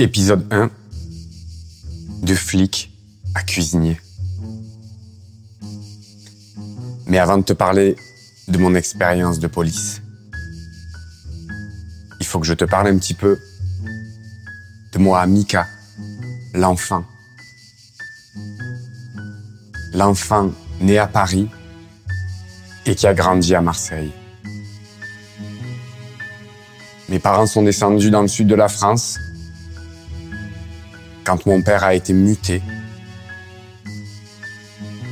Épisode 1. De flic à cuisinier. Mais avant de te parler de mon expérience de police, il faut que je te parle un petit peu de moi, Mika, l'enfant. L'enfant né à Paris et qui a grandi à Marseille. Mes parents sont descendus dans le sud de la France quand mon père a été muté.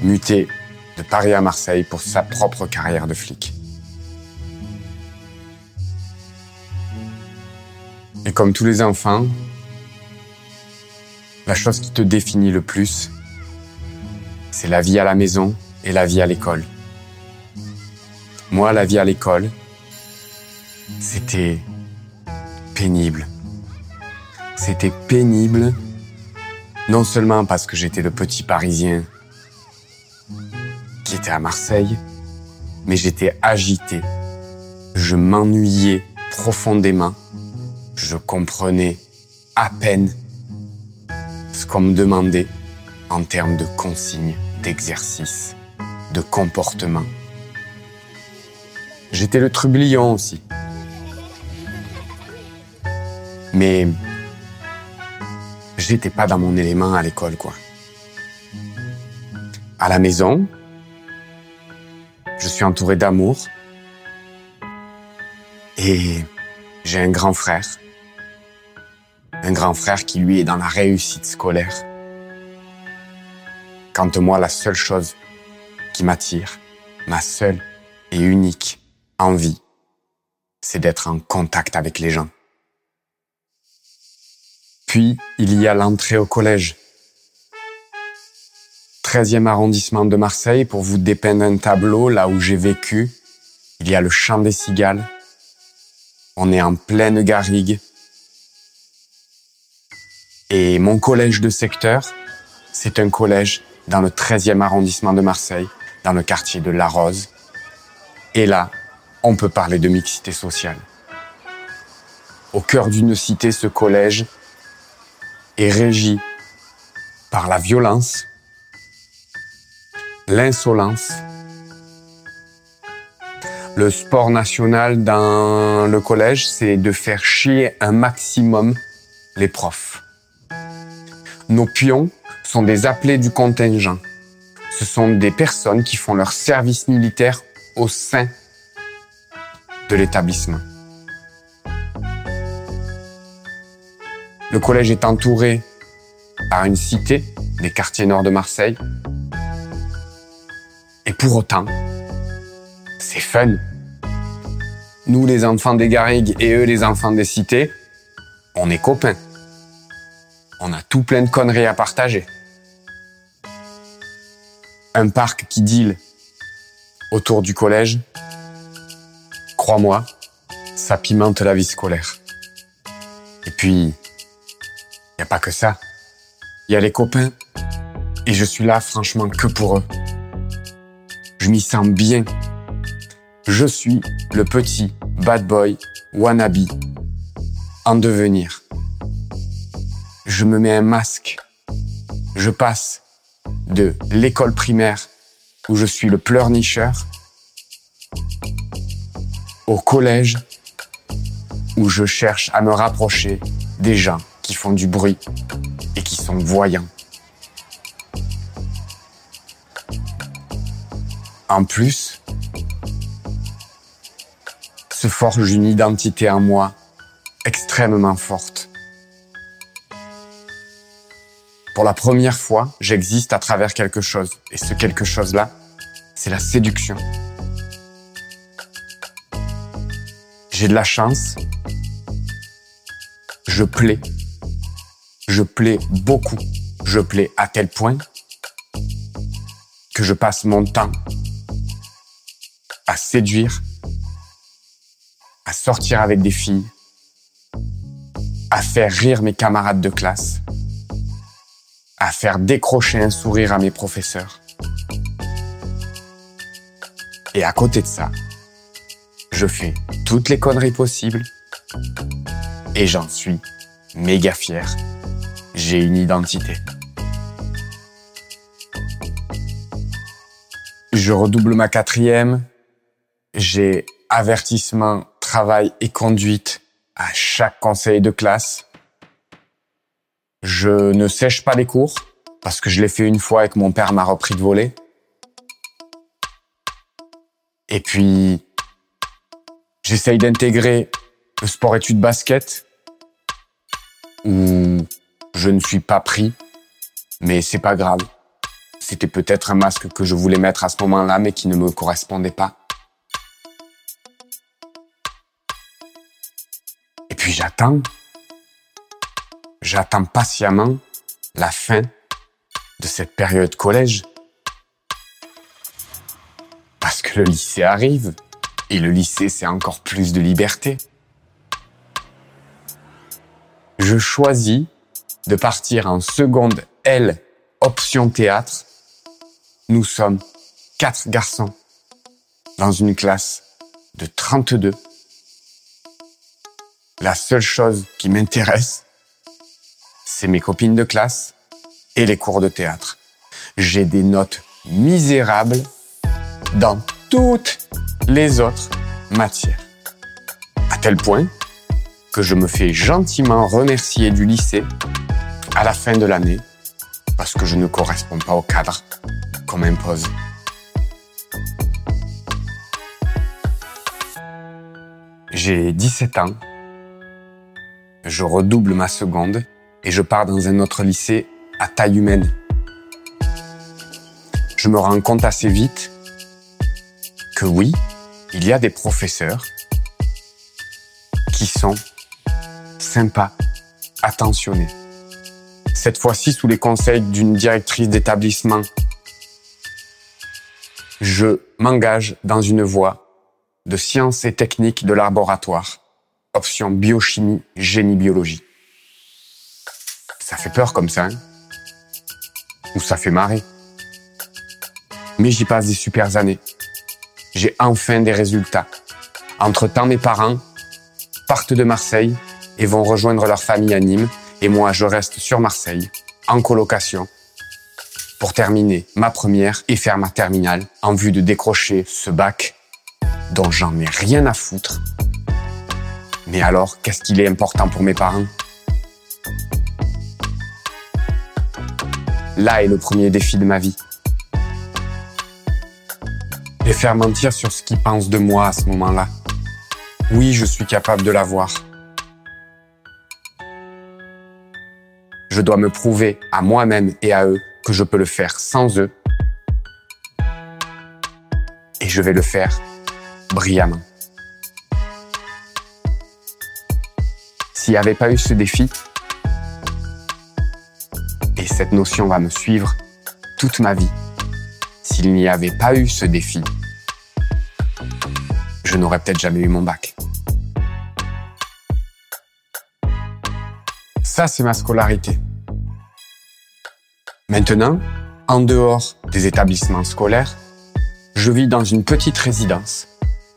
Muté de Paris à Marseille pour sa propre carrière de flic. Et comme tous les enfants, la chose qui te définit le plus, c'est la vie à la maison et la vie à l'école. Moi, la vie à l'école, c'était pénible. C'était pénible, non seulement parce que j'étais le petit Parisien qui était à Marseille, mais j'étais agité. Je m'ennuyais profondément. Je comprenais à peine ce qu'on me demandait en termes de consignes, d'exercices, de comportement. J'étais le trublion aussi. Mais j'étais pas dans mon élément à l'école, quoi. À la maison, je suis entouré d'amour et j'ai un grand frère. Un grand frère qui, lui, est dans la réussite scolaire. Quant à moi, la seule chose qui m'attire, ma seule et unique envie, c'est d'être en contact avec les gens. Puis, il y a l'entrée au collège. 13e arrondissement de Marseille, pour vous dépeindre un tableau là où j'ai vécu. Il y a le champ des cigales. On est en pleine garrigue. Et mon collège de secteur, c'est un collège dans le 13e arrondissement de Marseille, dans le quartier de La Rose. Et là, on peut parler de mixité sociale. Au cœur d'une cité, ce collège est régi par la violence, l'insolence, le sport national dans le collège, c'est de faire chier un maximum les profs. Nos pions sont des appelés du contingent. Ce sont des personnes qui font leur service militaire au sein de l'établissement. Le collège est entouré par une cité des quartiers nord de Marseille. Et pour autant, c'est fun. Nous, les enfants des garrigues et eux, les enfants des cités, on est copains. On a tout plein de conneries à partager. Un parc qui deal autour du collège. Crois-moi, ça pimente la vie scolaire. Et puis, pas que ça. Il y a les copains. Et je suis là, franchement, que pour eux. Je m'y sens bien. Je suis le petit bad boy wannabe en devenir. Je me mets un masque. Je passe de l'école primaire où je suis le pleurnicheur au collège où je cherche à me rapprocher des gens qui font du bruit et qui sont voyants. En plus, se forge une identité en moi extrêmement forte. Pour la première fois, j'existe à travers quelque chose. Et ce quelque chose-là, c'est la séduction. J'ai de la chance. Je plais. Je plais beaucoup. Je plais à tel point que je passe mon temps à séduire, à sortir avec des filles, à faire rire mes camarades de classe, à faire décrocher un sourire à mes professeurs. Et à côté de ça, je fais toutes les conneries possibles et j'en suis méga fier. J'ai une identité. Je redouble ma quatrième. J'ai avertissement, travail et conduite à chaque conseil de classe. Je ne sèche pas les cours parce que je l'ai fait une fois et que mon père m'a repris de voler. Et puis, j'essaye d'intégrer le sport études basket où je ne suis pas pris, mais c'est pas grave. C'était peut-être un masque que je voulais mettre à ce moment-là, mais qui ne me correspondait pas. Et puis j'attends. J'attends patiemment la fin de cette période collège. Parce que le lycée arrive. Et le lycée, c'est encore plus de liberté. Je choisis de partir en seconde L option théâtre. Nous sommes quatre garçons dans une classe de 32. La seule chose qui m'intéresse, c'est mes copines de classe et les cours de théâtre. J'ai des notes misérables dans toutes les autres matières. À tel point que je me fais gentiment remercier du lycée à la fin de l'année parce que je ne corresponds pas au cadre qu'on m'impose. J'ai 17 ans, je redouble ma seconde et je pars dans un autre lycée à taille humaine. Je me rends compte assez vite que oui, il y a des professeurs qui sont sympas, attentionnés. Cette fois-ci sous les conseils d'une directrice d'établissement. Je m'engage dans une voie de sciences et techniques de laboratoire, option biochimie, génie biologie. Ça fait peur comme ça, hein ou ça fait marrer. Mais j'y passe des super années. J'ai enfin des résultats. Entre-temps, mes parents partent de Marseille et vont rejoindre leur famille à Nîmes, et moi je reste sur Marseille, en colocation, pour terminer ma première et faire ma terminale en vue de décrocher ce bac dont j'en ai rien à foutre. Mais alors, qu'est-ce qu'il est important pour mes parents? Là est le premier défi de ma vie. Les faire mentir sur ce qu'ils pensent de moi à ce moment-là. Oui, je suis capable de l'avoir. Je dois me prouver à moi-même et à eux que je peux le faire sans eux. Et je vais le faire brillamment. S'il n'y avait pas eu ce défi, et cette notion va me suivre toute ma vie, s'il n'y avait pas eu ce défi, je n'aurais peut-être jamais eu mon bac. Ça, c'est ma scolarité. Maintenant, en dehors des établissements scolaires, je vis dans une petite résidence,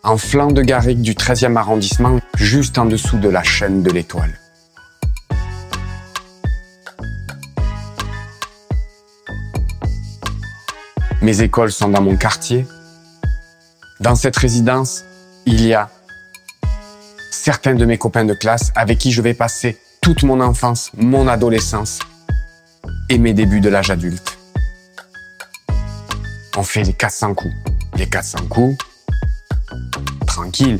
en flanc de Garrigue du 13e arrondissement, juste en dessous de la chaîne de l'Étoile. Mes écoles sont dans mon quartier. Dans cette résidence, il y a certains de mes copains de classe avec qui je vais passer toute mon enfance, mon adolescence et mes débuts de l'âge adulte. On fait les 400 coups. Les 400 coups, tranquille.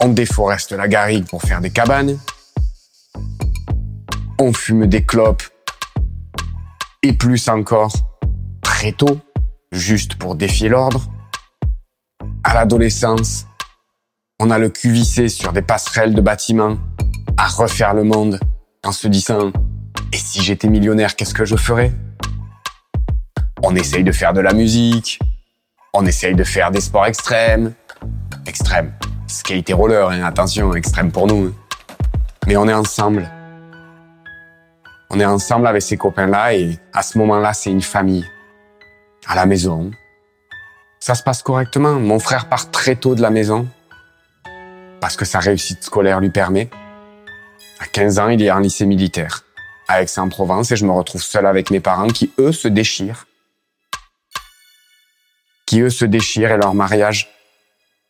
On déforeste la garrigue pour faire des cabanes. On fume des clopes. Et plus encore, très tôt, juste pour défier l'ordre à l'adolescence, on a le cul vissé sur des passerelles de bâtiments, à refaire le monde, en se disant Et si j'étais millionnaire, qu'est-ce que je ferais? On essaye de faire de la musique, on essaye de faire des sports extrêmes. Extrêmes. Skate et roller, hein, attention, extrême pour nous. Mais on est ensemble. On est ensemble avec ces copains-là et à ce moment-là, c'est une famille. À la maison, ça se passe correctement. Mon frère part très tôt de la maison parce que sa réussite scolaire lui permet. À 15 ans, il est en lycée militaire, à Aix-en-Provence, et je me retrouve seul avec mes parents qui, eux, se déchirent. Qui, eux, se déchirent et leur mariage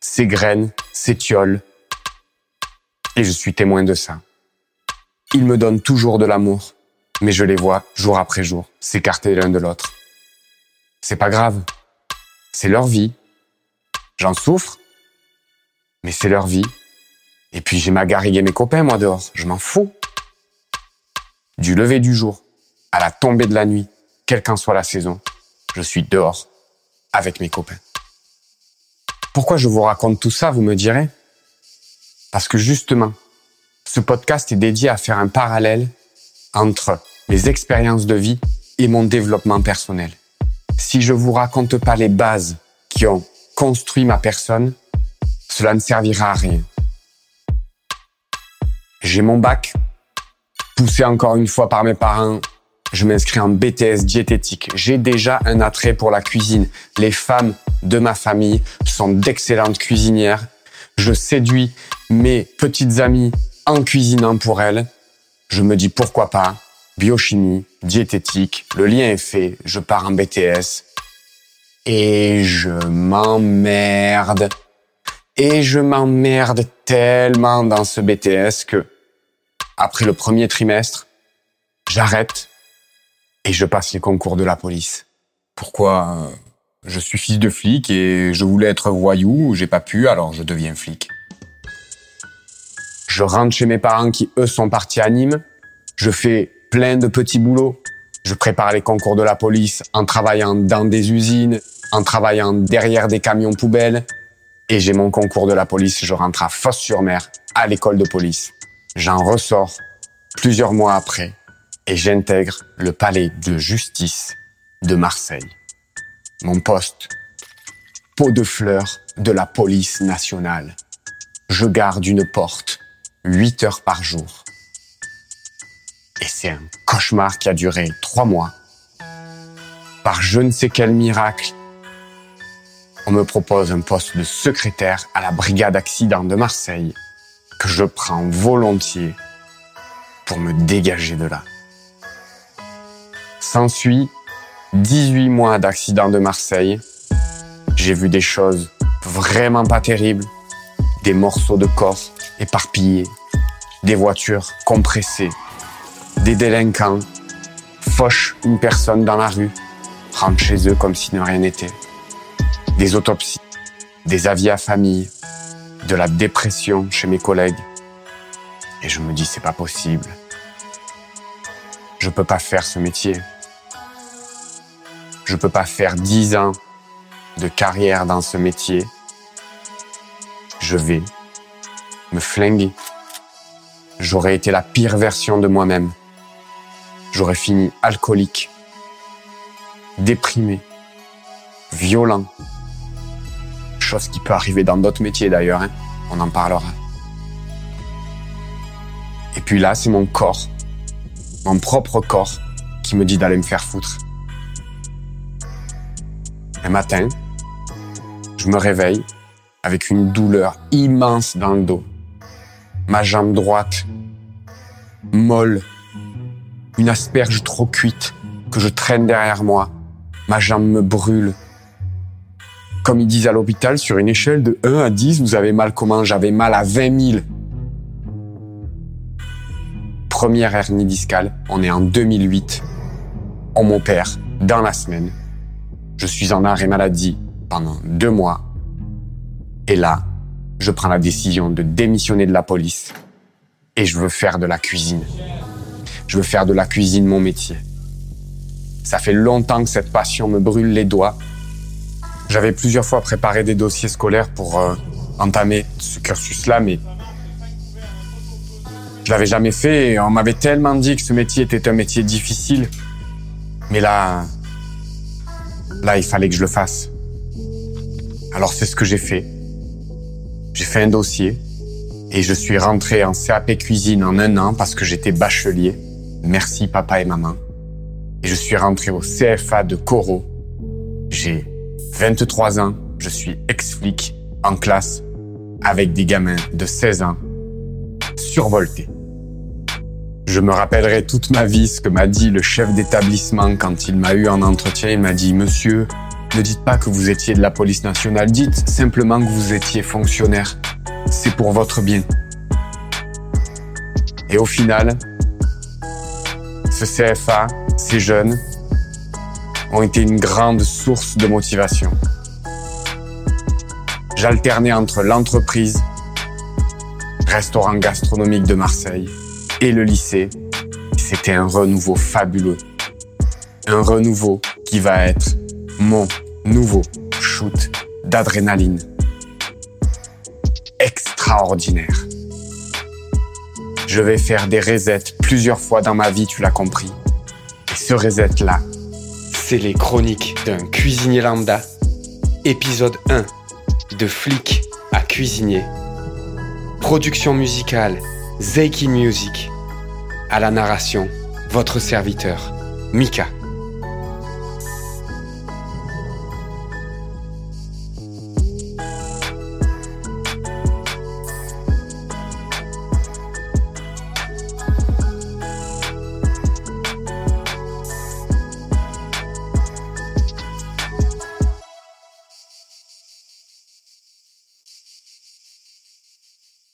s'égrène, s'étiole. Et je suis témoin de ça. Ils me donnent toujours de l'amour, mais je les vois jour après jour s'écarter l'un de l'autre. C'est pas grave. C'est leur vie. J'en souffre, mais c'est leur vie. Et puis j'ai ma garrigue et mes copains, moi, dehors. Je m'en fous. Du lever du jour à la tombée de la nuit, quelle qu'en soit la saison, je suis dehors avec mes copains. Pourquoi je vous raconte tout ça, vous me direz? Parce que justement, ce podcast est dédié à faire un parallèle entre mes expériences de vie et mon développement personnel. Si je vous raconte pas les bases qui ont construit ma personne, cela ne servira à rien. J'ai mon bac, poussé encore une fois par mes parents. Je m'inscris en BTS diététique. J'ai déjà un attrait pour la cuisine. Les femmes de ma famille sont d'excellentes cuisinières. Je séduis mes petites amies en cuisinant pour elles. Je me dis pourquoi pas. Biochimie, diététique, le lien est fait. Je pars en BTS. Et je m'emmerde. Et je m'emmerde tellement dans ce BTS que, après le premier trimestre, j'arrête et je passe les concours de la police. Pourquoi Je suis fils de flic et je voulais être voyou, j'ai pas pu, alors je deviens flic. Je rentre chez mes parents qui, eux, sont partis à Nîmes. Je fais plein de petits boulots. Je prépare les concours de la police en travaillant dans des usines, en travaillant derrière des camions poubelles, et j'ai mon concours de la police, je rentre à Fosse-sur-Mer, à l'école de police. J'en ressors plusieurs mois après et j'intègre le palais de justice de Marseille. Mon poste, pot de fleurs de la police nationale. Je garde une porte 8 heures par jour. Et c'est un cauchemar qui a duré trois mois. Par je ne sais quel miracle, on me propose un poste de secrétaire à la brigade accident de Marseille que je prends volontiers pour me dégager de là. S'ensuit 18 mois d'accident de Marseille. J'ai vu des choses vraiment pas terribles, des morceaux de corps éparpillés, des voitures compressées, des délinquants fauchent une personne dans la rue, rentrent chez eux comme si ne rien n'était des autopsies, des avis à famille, de la dépression chez mes collègues. Et je me dis, c'est pas possible. Je peux pas faire ce métier. Je peux pas faire dix ans de carrière dans ce métier. Je vais me flinguer. J'aurais été la pire version de moi-même. J'aurais fini alcoolique, déprimé, violent, chose qui peut arriver dans d'autres métiers d'ailleurs, hein. on en parlera. Et puis là, c'est mon corps, mon propre corps, qui me dit d'aller me faire foutre. Un matin, je me réveille avec une douleur immense dans le dos. Ma jambe droite, molle, une asperge trop cuite que je traîne derrière moi. Ma jambe me brûle, comme ils disent à l'hôpital, sur une échelle de 1 à 10, vous avez mal comment J'avais mal à 20 000. Première hernie discale, on est en 2008. On m'opère dans la semaine. Je suis en arrêt maladie pendant deux mois. Et là, je prends la décision de démissionner de la police. Et je veux faire de la cuisine. Je veux faire de la cuisine mon métier. Ça fait longtemps que cette passion me brûle les doigts j'avais plusieurs fois préparé des dossiers scolaires pour euh, entamer ce cursus-là, mais je l'avais jamais fait et on m'avait tellement dit que ce métier était un métier difficile. Mais là, là, il fallait que je le fasse. Alors c'est ce que j'ai fait. J'ai fait un dossier et je suis rentré en CAP cuisine en un an parce que j'étais bachelier. Merci papa et maman. Et je suis rentré au CFA de Coro. J'ai 23 ans, je suis ex-flic en classe avec des gamins de 16 ans survoltés. Je me rappellerai toute ma vie ce que m'a dit le chef d'établissement quand il m'a eu en entretien. Il m'a dit, monsieur, ne dites pas que vous étiez de la police nationale, dites simplement que vous étiez fonctionnaire. C'est pour votre bien. Et au final, ce CFA, ces jeunes, ont été une grande source de motivation. J'alternais entre l'entreprise, restaurant gastronomique de Marseille, et le lycée. C'était un renouveau fabuleux. Un renouveau qui va être mon nouveau shoot d'adrénaline. Extraordinaire. Je vais faire des resets plusieurs fois dans ma vie, tu l'as compris. Et ce reset-là, c'est les chroniques d'un cuisinier lambda. Épisode 1. De flic à cuisinier. Production musicale, Zeiki Music. À la narration, votre serviteur, Mika.